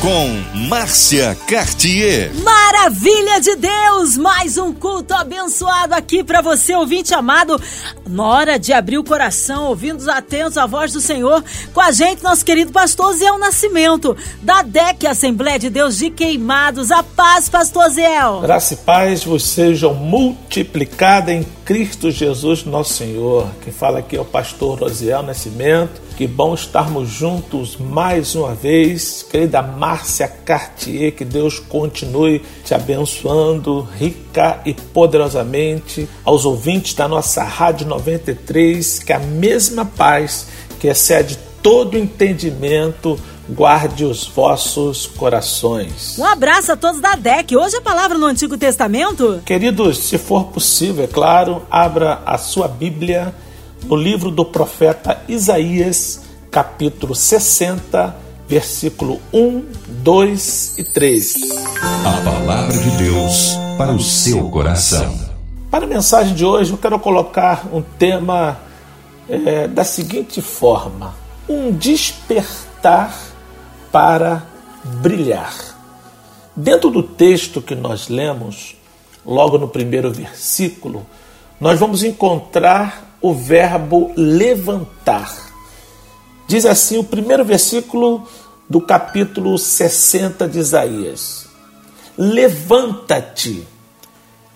com Márcia Cartier. Maravilha de Deus! Mais um culto abençoado aqui para você, ouvinte amado. Na hora de abrir o coração, ouvindo atentos à voz do Senhor, com a gente, nosso querido pastor Zé Nascimento, da DEC Assembleia de Deus de Queimados. A paz, pastor Zé. Graça e paz vos sejam multiplicada em Cristo Jesus, nosso Senhor. Quem fala aqui é o pastor Rosiel Nascimento que bom estarmos juntos mais uma vez. Querida Márcia Cartier, que Deus continue te abençoando rica e poderosamente. Aos ouvintes da nossa Rádio 93, que a mesma paz que excede todo entendimento guarde os vossos corações. Um abraço a todos da DEC. Hoje a palavra no Antigo Testamento. Queridos, se for possível, é claro, abra a sua Bíblia no livro do profeta Isaías, capítulo 60, versículo 1, 2 e 3. A palavra de Deus para o seu coração. Para a mensagem de hoje, eu quero colocar um tema é, da seguinte forma: um despertar para brilhar. Dentro do texto que nós lemos, logo no primeiro versículo, nós vamos encontrar o verbo levantar. Diz assim o primeiro versículo do capítulo 60 de Isaías: Levanta-te.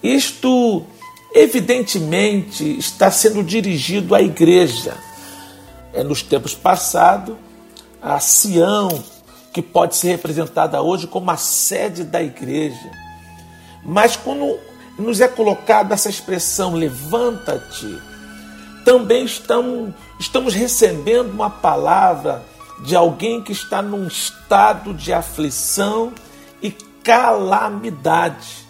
Isto, evidentemente, está sendo dirigido à igreja. É nos tempos passados, a Sião, que pode ser representada hoje como a sede da igreja. Mas quando nos é colocada essa expressão, levanta-te, também estamos, estamos recebendo uma palavra de alguém que está num estado de aflição e calamidade.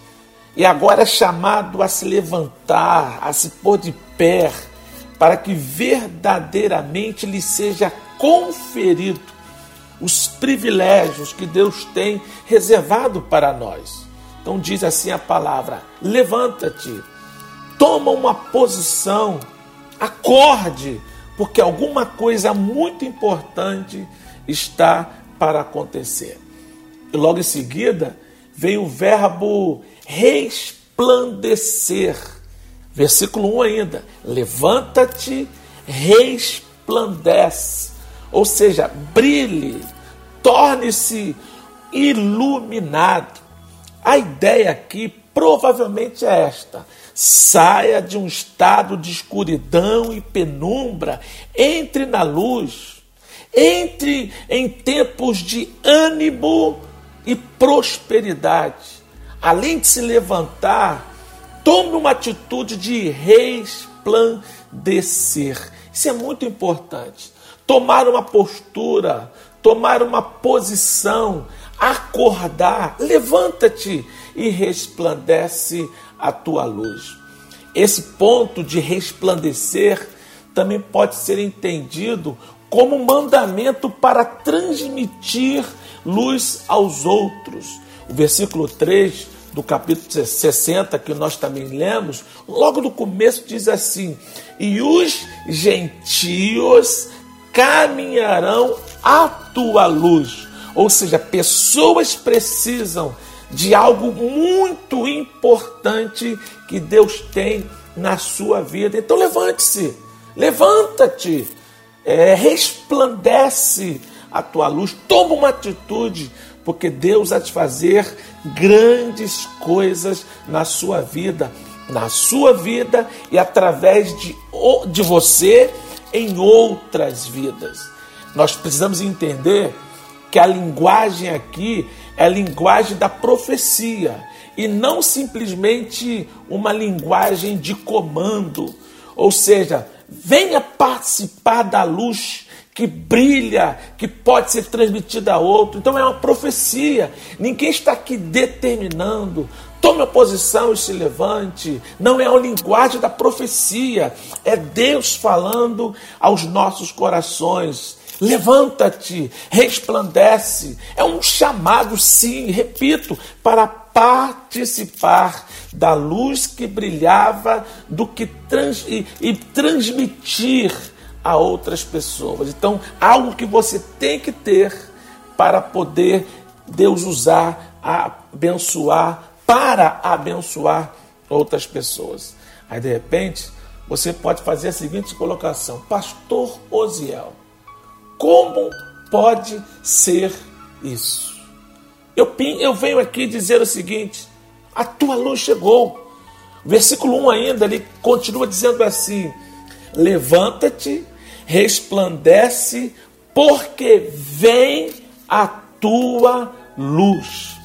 E agora é chamado a se levantar, a se pôr de pé, para que verdadeiramente lhe seja conferido os privilégios que Deus tem reservado para nós. Então diz assim a palavra: levanta-te, toma uma posição Acorde, porque alguma coisa muito importante está para acontecer. E logo em seguida vem o verbo resplandecer. Versículo 1 ainda. Levanta-te, resplandece. Ou seja, brilhe, torne-se iluminado. A ideia aqui provavelmente é esta: Saia de um estado de escuridão e penumbra, entre na luz, entre em tempos de ânimo e prosperidade. Além de se levantar, tome uma atitude de resplandecer. Isso é muito importante. Tomar uma postura, tomar uma posição, acordar, levanta-te e resplandece a tua luz. Esse ponto de resplandecer também pode ser entendido como mandamento para transmitir luz aos outros. O versículo 3 do capítulo 60, que nós também lemos, logo no começo diz assim: E os gentios caminharão à tua luz. Ou seja, pessoas precisam de algo muito importante que Deus tem na sua vida. Então levante-se, levanta-te, é, resplandece a tua luz, toma uma atitude, porque Deus vai te fazer grandes coisas na sua vida, na sua vida e através de, de você em outras vidas. Nós precisamos entender que a linguagem aqui é a linguagem da profecia e não simplesmente uma linguagem de comando. Ou seja, venha participar da luz que brilha, que pode ser transmitida a outro. Então é uma profecia. Ninguém está aqui determinando. Tome a posição e se levante. Não é a linguagem da profecia. É Deus falando aos nossos corações. Levanta-te, resplandece. É um chamado, sim, repito, para participar da luz que brilhava, do que trans, e, e transmitir a outras pessoas. Então, algo que você tem que ter para poder Deus usar, abençoar, para abençoar outras pessoas. Aí, de repente, você pode fazer a seguinte colocação: Pastor Osiel, como pode ser isso? Eu, eu venho aqui dizer o seguinte: a tua luz chegou. Versículo 1 ainda, ele continua dizendo assim: Levanta-te, resplandece, porque vem a tua luz.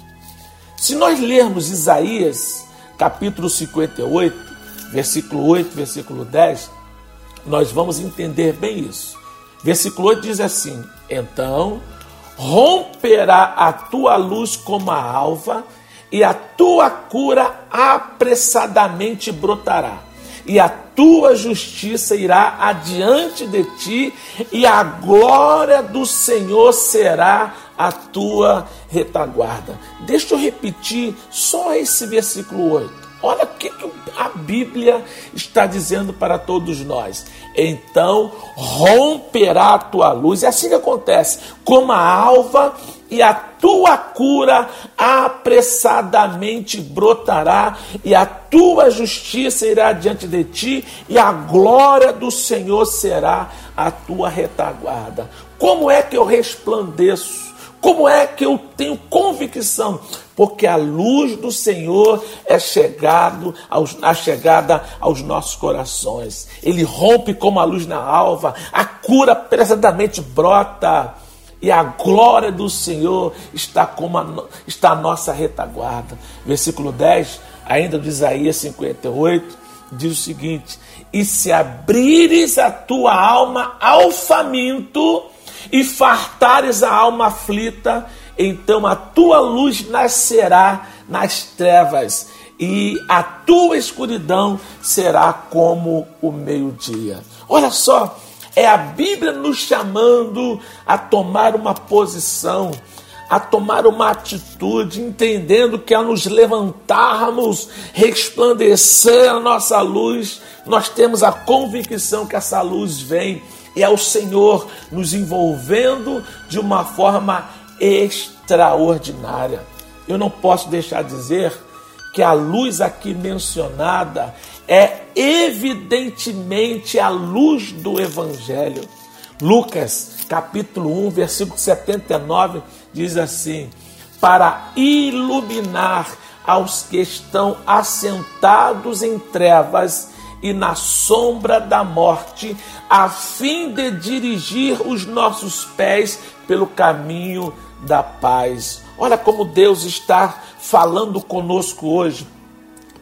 Se nós lermos Isaías, capítulo 58, versículo 8, versículo 10, nós vamos entender bem isso. Versículo 8 diz assim: Então romperá a tua luz como a alva, e a tua cura apressadamente brotará, e a tua justiça irá adiante de ti, e a glória do Senhor será a tua retaguarda. Deixa eu repetir só esse versículo 8. Olha o que a Bíblia está dizendo para todos nós. Então romperá a tua luz. É assim que acontece. Como a alva e a tua cura apressadamente brotará, e a tua justiça irá diante de ti, e a glória do Senhor será a tua retaguarda. Como é que eu resplandeço? Como é que eu tenho convicção? Porque a luz do Senhor é chegado aos, a chegada aos nossos corações. Ele rompe como a luz na alva, a cura pesadamente brota. E a glória do Senhor está como a, está a nossa retaguarda. Versículo 10, ainda de Isaías 58, diz o seguinte: E se abrires a tua alma ao faminto, e fartares a alma aflita, então a tua luz nascerá nas trevas, e a tua escuridão será como o meio-dia. Olha só, é a Bíblia nos chamando a tomar uma posição, a tomar uma atitude, entendendo que ao nos levantarmos, resplandecer a nossa luz, nós temos a convicção que essa luz vem e é o Senhor nos envolvendo de uma forma extraordinária. Eu não posso deixar de dizer que a luz aqui mencionada é evidentemente a luz do Evangelho. Lucas, capítulo 1, versículo 79, diz assim: Para iluminar aos que estão assentados em trevas e na sombra da morte, a fim de dirigir os nossos pés pelo caminho da paz. Olha como Deus está falando conosco hoje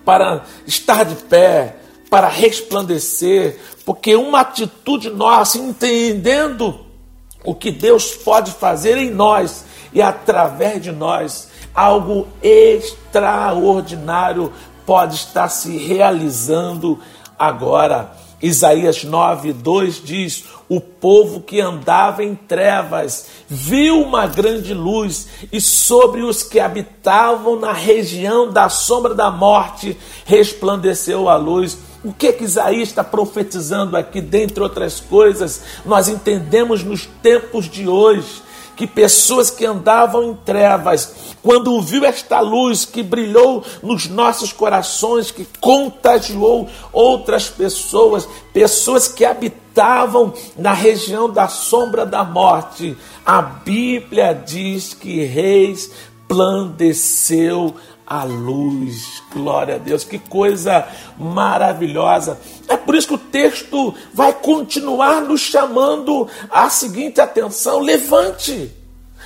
para estar de pé, para resplandecer, porque uma atitude nossa, entendendo o que Deus pode fazer em nós e através de nós, algo extraordinário pode estar se realizando agora. Isaías 9, 2 diz: O povo que andava em trevas viu uma grande luz, e sobre os que habitavam na região da sombra da morte resplandeceu a luz. O que, que Isaías está profetizando aqui, dentre outras coisas, nós entendemos nos tempos de hoje que pessoas que andavam em trevas, quando viu esta luz que brilhou nos nossos corações, que contagiou outras pessoas, pessoas que habitavam na região da sombra da morte, a Bíblia diz que reis plandeceu a luz. Glória a Deus, que coisa maravilhosa. É por isso que o texto vai continuar nos chamando a seguinte atenção: levante,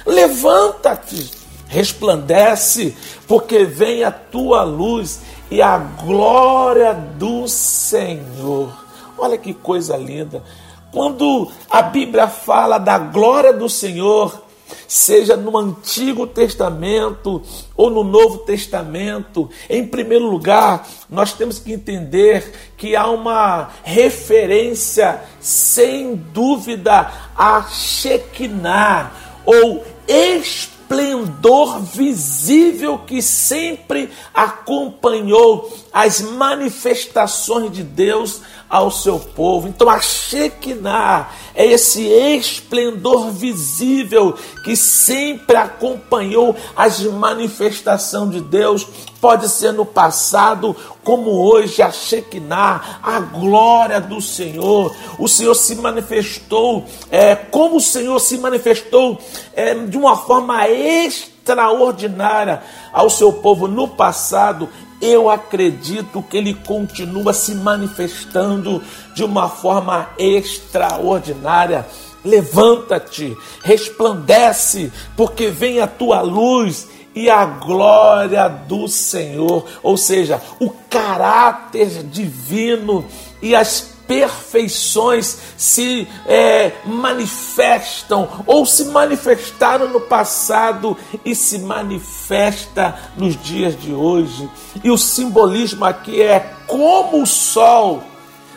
levanta-te, resplandece, porque vem a tua luz e a glória do Senhor. Olha que coisa linda. Quando a Bíblia fala da glória do Senhor, seja no Antigo Testamento ou no Novo Testamento, em primeiro lugar, nós temos que entender que há uma referência, sem dúvida, a Shekinah ou esplendor visível que sempre acompanhou as manifestações de Deus ao seu povo. Então a Shekinah é esse esplendor visível que sempre acompanhou as manifestações de Deus. Pode ser no passado, como hoje, a Shekinah, a glória do Senhor. O Senhor se manifestou, é, como o Senhor se manifestou é, de uma forma extraordinária ao seu povo no passado eu acredito que ele continua se manifestando de uma forma extraordinária. Levanta-te, resplandece, porque vem a tua luz e a glória do Senhor, ou seja, o caráter divino e as perfeições se é, manifestam ou se manifestaram no passado e se manifesta nos dias de hoje. E o simbolismo aqui é como o sol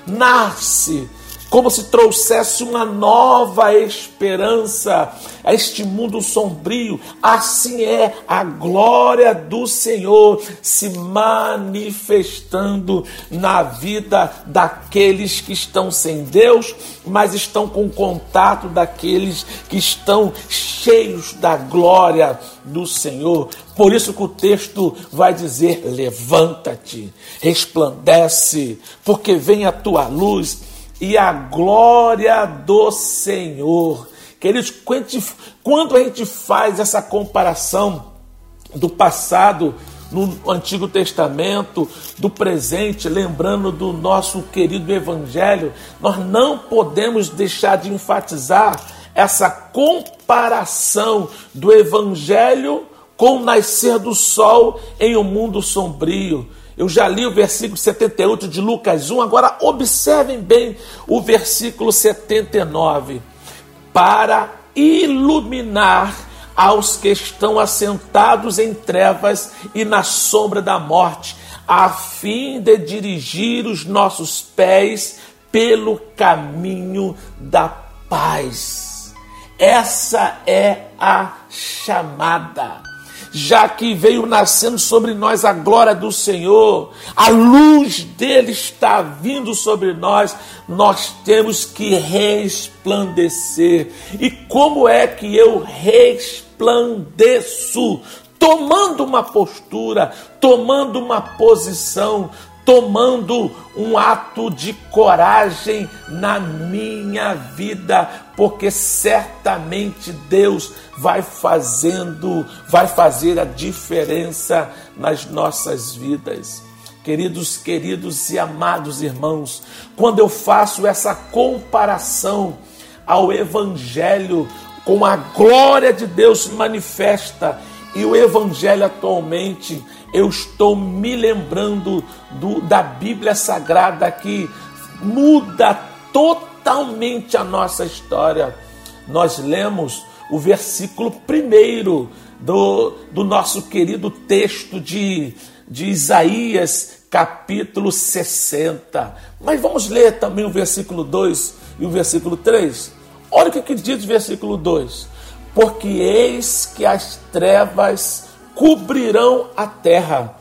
nasce como se trouxesse uma nova esperança a este mundo sombrio. Assim é a glória do Senhor se manifestando na vida daqueles que estão sem Deus, mas estão com contato daqueles que estão cheios da glória do Senhor. Por isso que o texto vai dizer: levanta-te, resplandece, porque vem a tua luz e a glória do Senhor. Queridos, quando a gente faz essa comparação do passado no Antigo Testamento, do presente, lembrando do nosso querido Evangelho, nós não podemos deixar de enfatizar essa comparação do Evangelho com o nascer do sol em um mundo sombrio. Eu já li o versículo 78 de Lucas 1, agora observem bem o versículo 79. Para iluminar aos que estão assentados em trevas e na sombra da morte, a fim de dirigir os nossos pés pelo caminho da paz. Essa é a chamada já que veio nascendo sobre nós a glória do Senhor, a luz dele está vindo sobre nós, nós temos que resplandecer. E como é que eu resplandeço? Tomando uma postura, tomando uma posição, tomando um ato de coragem na minha vida, porque certamente Deus vai fazendo, vai fazer a diferença nas nossas vidas. Queridos, queridos e amados irmãos, quando eu faço essa comparação ao Evangelho com a glória de Deus manifesta e o Evangelho atualmente eu estou me lembrando do, da Bíblia Sagrada que muda totalmente a nossa história. Nós lemos o versículo primeiro do, do nosso querido texto de, de Isaías, capítulo 60. Mas vamos ler também o versículo 2 e o versículo 3. Olha o que, que diz o versículo 2: Porque eis que as trevas cobrirão a terra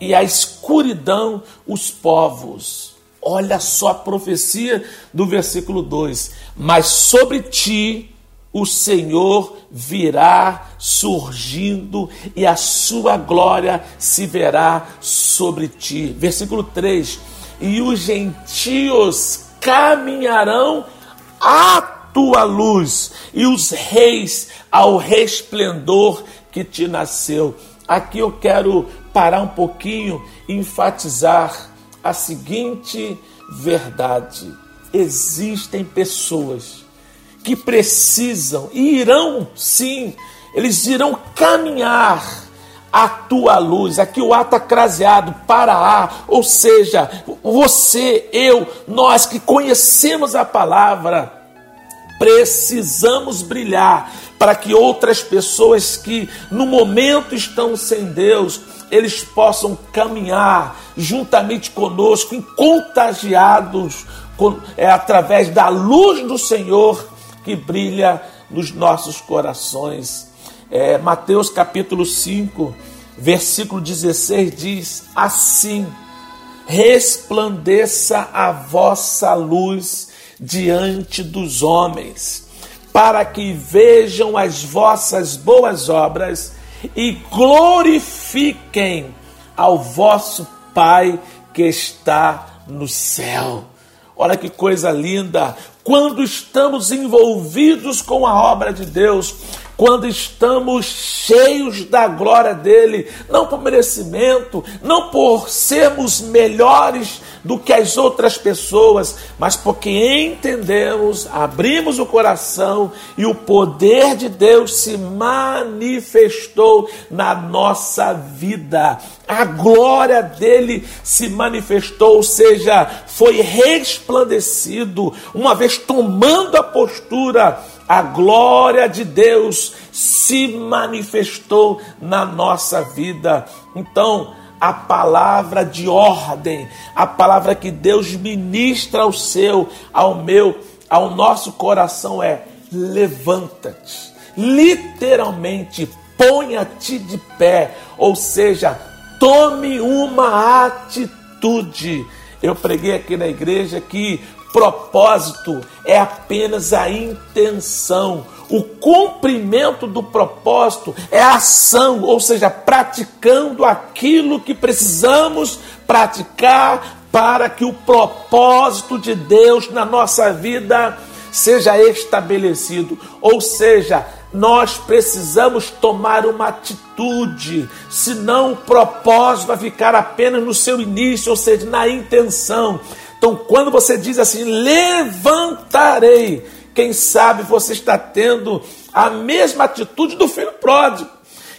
e a escuridão os povos. Olha só a profecia do versículo 2: Mas sobre ti o Senhor virá surgindo e a sua glória se verá sobre ti. Versículo 3: E os gentios caminharão à tua luz, e os reis ao resplendor que te nasceu. Aqui eu quero parar um pouquinho e enfatizar a seguinte verdade: existem pessoas que precisam e irão sim, eles irão caminhar a tua luz. Aqui o A está craseado para A, ou seja, você, eu, nós que conhecemos a palavra, Precisamos brilhar para que outras pessoas que no momento estão sem Deus, eles possam caminhar juntamente conosco, contagiados é, através da luz do Senhor que brilha nos nossos corações. É, Mateus capítulo 5, versículo 16 diz assim: Resplandeça a vossa luz diante dos homens, para que vejam as vossas boas obras e glorifiquem ao vosso Pai que está no céu. Olha que coisa linda! Quando estamos envolvidos com a obra de Deus, quando estamos cheios da glória dele, não por merecimento, não por sermos melhores do que as outras pessoas, mas porque entendemos, abrimos o coração e o poder de Deus se manifestou na nossa vida. A glória dele se manifestou, ou seja, foi resplandecido, uma vez tomando a postura a glória de Deus se manifestou na nossa vida. Então, a palavra de ordem, a palavra que Deus ministra ao seu, ao meu, ao nosso coração é: levanta-te. Literalmente, ponha-te de pé, ou seja, tome uma atitude. Eu preguei aqui na igreja que propósito é apenas a intenção. O cumprimento do propósito é a ação, ou seja, praticando aquilo que precisamos praticar para que o propósito de Deus na nossa vida seja estabelecido. Ou seja, nós precisamos tomar uma atitude, senão o propósito vai ficar apenas no seu início, ou seja, na intenção. Então, quando você diz assim, levantarei, quem sabe você está tendo a mesma atitude do filho pródigo,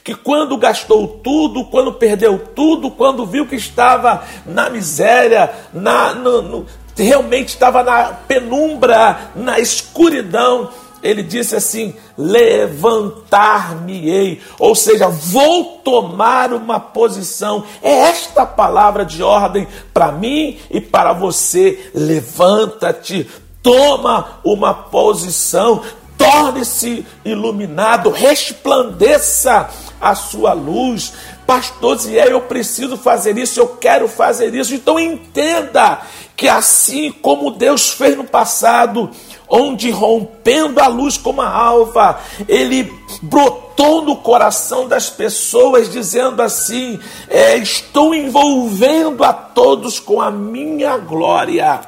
que quando gastou tudo, quando perdeu tudo, quando viu que estava na miséria, na, no, no, realmente estava na penumbra, na escuridão, ele disse assim: levantar-me-ei, ou seja, vou tomar uma posição. É esta palavra de ordem para mim e para você. Levanta-te, toma uma posição, torne-se iluminado, resplandeça a sua luz. Pastor Zé, eu preciso fazer isso, eu quero fazer isso. Então entenda que assim como Deus fez no passado, onde rompendo a luz como a alva, ele brotou no coração das pessoas, dizendo assim: é, Estou envolvendo a todos com a minha glória.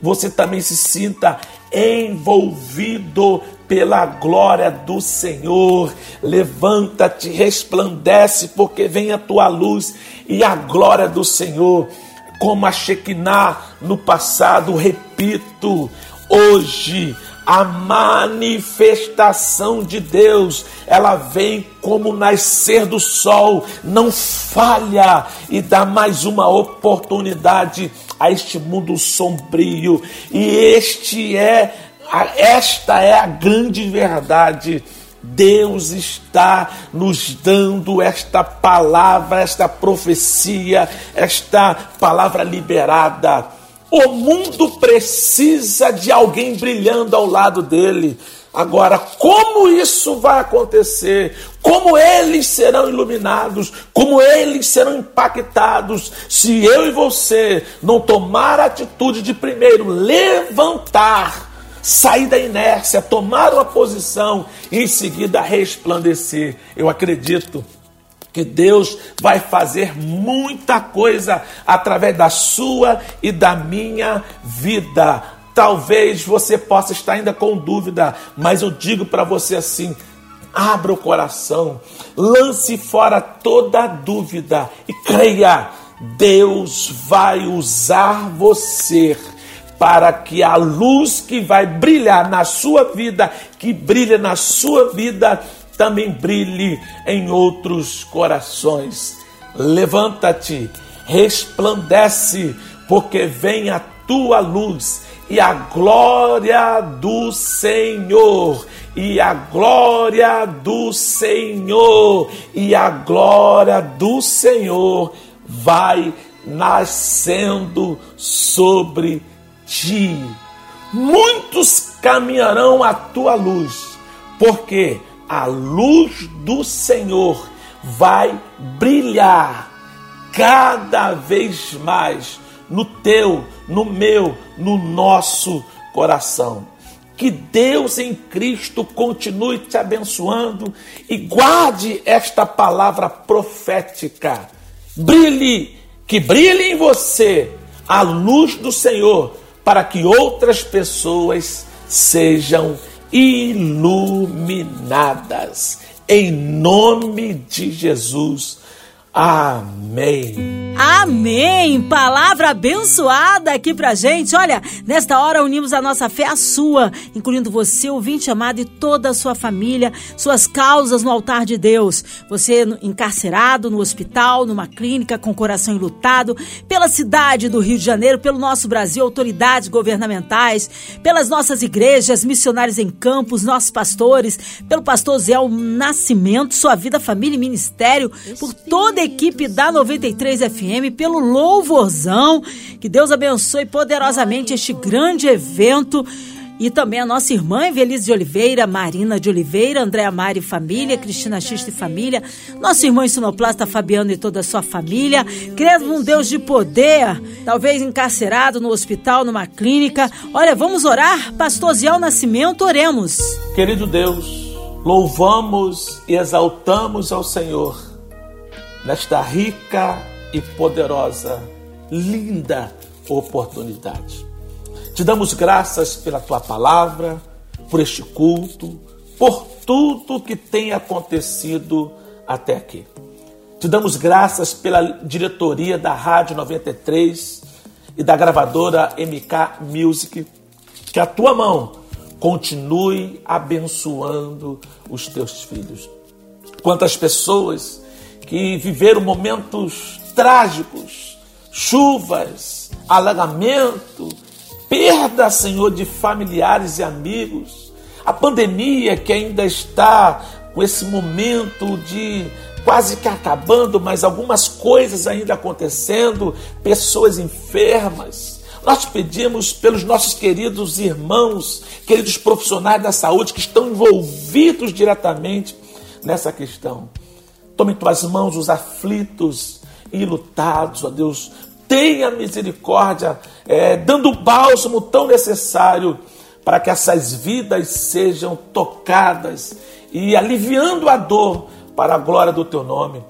Você também se sinta envolvido pela glória do Senhor. Levanta-te, resplandece, porque vem a tua luz e a glória do Senhor. Como a Shekinah no passado, repito, Hoje, a manifestação de Deus, ela vem como nascer do sol, não falha e dá mais uma oportunidade a este mundo sombrio. E este é esta é a grande verdade. Deus está nos dando esta palavra, esta profecia, esta palavra liberada o mundo precisa de alguém brilhando ao lado dele. Agora, como isso vai acontecer? Como eles serão iluminados? Como eles serão impactados se eu e você não tomar a atitude de primeiro levantar, sair da inércia, tomar uma posição e em seguida resplandecer? Eu acredito que Deus vai fazer muita coisa através da sua e da minha vida. Talvez você possa estar ainda com dúvida, mas eu digo para você assim: abra o coração, lance fora toda dúvida e creia. Deus vai usar você para que a luz que vai brilhar na sua vida, que brilha na sua vida, também brilhe em outros corações. Levanta-te, resplandece, porque vem a tua luz e a glória do Senhor, e a glória do Senhor, e a glória do Senhor vai nascendo sobre ti. Muitos caminharão à tua luz, porque a luz do Senhor vai brilhar cada vez mais no teu, no meu, no nosso coração. Que Deus em Cristo continue te abençoando e guarde esta palavra profética. Brilhe, que brilhe em você a luz do Senhor, para que outras pessoas sejam iluminadas. Em nome de Jesus. Amém. Amém! Palavra abençoada aqui pra gente. Olha, nesta hora unimos a nossa fé à sua, incluindo você, ouvinte amado, e toda a sua família, suas causas no altar de Deus. Você encarcerado no hospital, numa clínica com coração enlutado, pela cidade do Rio de Janeiro, pelo nosso Brasil, autoridades governamentais, pelas nossas igrejas, missionários em campos, nossos pastores, pelo pastor Zé Nascimento, sua vida, família e ministério, por toda a equipe da 93 FM, pelo louvorzão. Que Deus abençoe poderosamente este grande evento. E também a nossa irmã Evelise de Oliveira, Marina de Oliveira, Andréa Mari Família, Cristina Xista e Família, nosso irmão Sinoplasta Fabiano e toda a sua família. Crendo num Deus de poder, talvez encarcerado no hospital, numa clínica. Olha, vamos orar? Pastor Ziel Nascimento, oremos. Querido Deus, louvamos e exaltamos ao Senhor nesta rica e poderosa, linda oportunidade. Te damos graças pela tua palavra, por este culto, por tudo que tem acontecido até aqui. Te damos graças pela diretoria da Rádio 93 e da gravadora MK Music, que a tua mão continue abençoando os teus filhos. Quantas pessoas que viveram momentos trágicos, chuvas, alagamento, perda, Senhor, de familiares e amigos, a pandemia que ainda está com esse momento de quase que acabando, mas algumas coisas ainda acontecendo, pessoas enfermas. Nós pedimos pelos nossos queridos irmãos, queridos profissionais da saúde que estão envolvidos diretamente nessa questão. Tome em tuas mãos os aflitos e lutados, ó Deus. Tenha misericórdia, é, dando o bálsamo tão necessário para que essas vidas sejam tocadas e aliviando a dor para a glória do teu nome.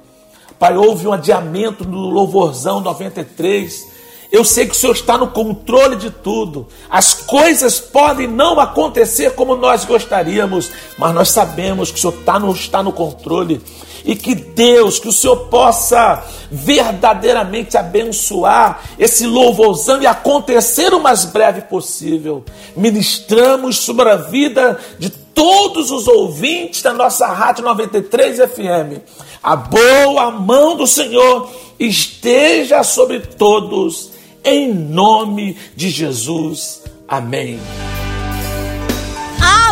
Pai, houve um adiamento no Louvorzão 93 eu sei que o Senhor está no controle de tudo. As coisas podem não acontecer como nós gostaríamos, mas nós sabemos que o Senhor está no, está no controle. E que Deus, que o Senhor possa verdadeiramente abençoar esse louvorzão e acontecer o mais breve possível. Ministramos sobre a vida de todos os ouvintes da nossa Rádio 93 FM. A boa mão do Senhor esteja sobre todos em nome de Jesus. Amém.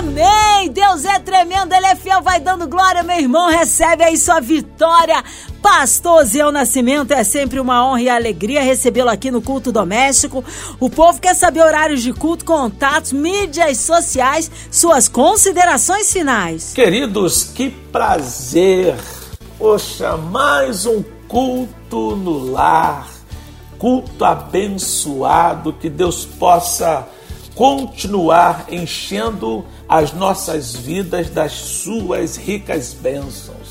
Amém! Deus é tremendo, Ele é fiel, vai dando glória, meu irmão. Recebe aí sua vitória. Pastor Zé Nascimento, é sempre uma honra e alegria recebê-lo aqui no culto doméstico. O povo quer saber horários de culto, contatos, mídias sociais, suas considerações finais. Queridos, que prazer! Poxa, mais um culto no lar culto abençoado, que Deus possa continuar enchendo as nossas vidas das suas ricas bênçãos.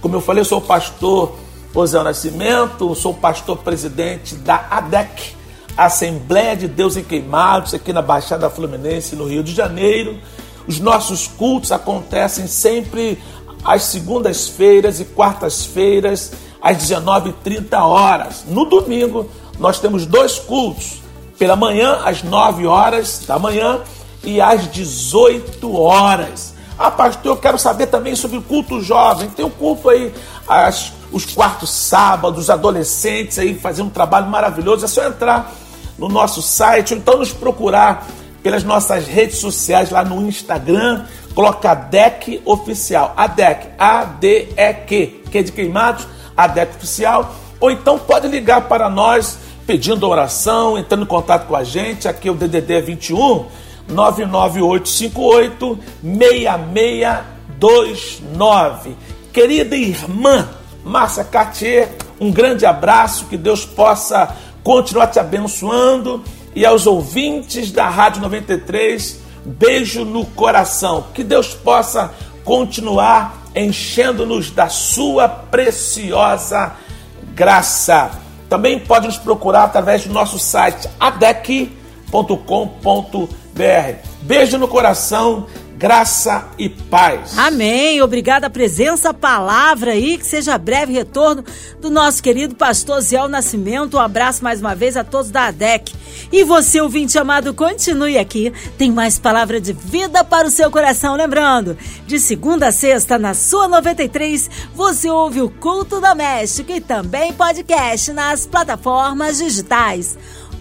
Como eu falei, eu sou o pastor José Nascimento, sou pastor presidente da ADEC, Assembleia de Deus em Queimados, aqui na Baixada Fluminense, no Rio de Janeiro. Os nossos cultos acontecem sempre às segundas-feiras e quartas-feiras, às 19h30 horas. No domingo, nós temos dois cultos, pela manhã às 9 horas da manhã e às 18 horas. Ah, pastor, eu quero saber também sobre o culto jovem. Tem o um culto aí, as, os quartos sábados, adolescentes aí fazendo um trabalho maravilhoso. É só entrar no nosso site, ou então nos procurar pelas nossas redes sociais lá no Instagram, coloca ADEC Oficial, ADEC, A-D-E-Q, que é de queimados, ADEC Oficial, ou então pode ligar para nós pedindo oração, entrando em contato com a gente, aqui é o DDD 21 99858 6629. Querida irmã Márcia Cartier, um grande abraço, que Deus possa continuar te abençoando e aos ouvintes da Rádio 93, beijo no coração. Que Deus possa continuar enchendo-nos da sua preciosa graça. Também pode nos procurar através do nosso site adec.com.br. Beijo no coração graça e paz. Amém. Obrigada a presença, a palavra aí, que seja breve retorno do nosso querido pastor Zé Nascimento. Um abraço mais uma vez a todos da ADEC. E você, ouvinte amado, continue aqui. Tem mais palavra de vida para o seu coração. Lembrando, de segunda a sexta, na sua 93, você ouve o Culto Doméstico e também podcast nas plataformas digitais.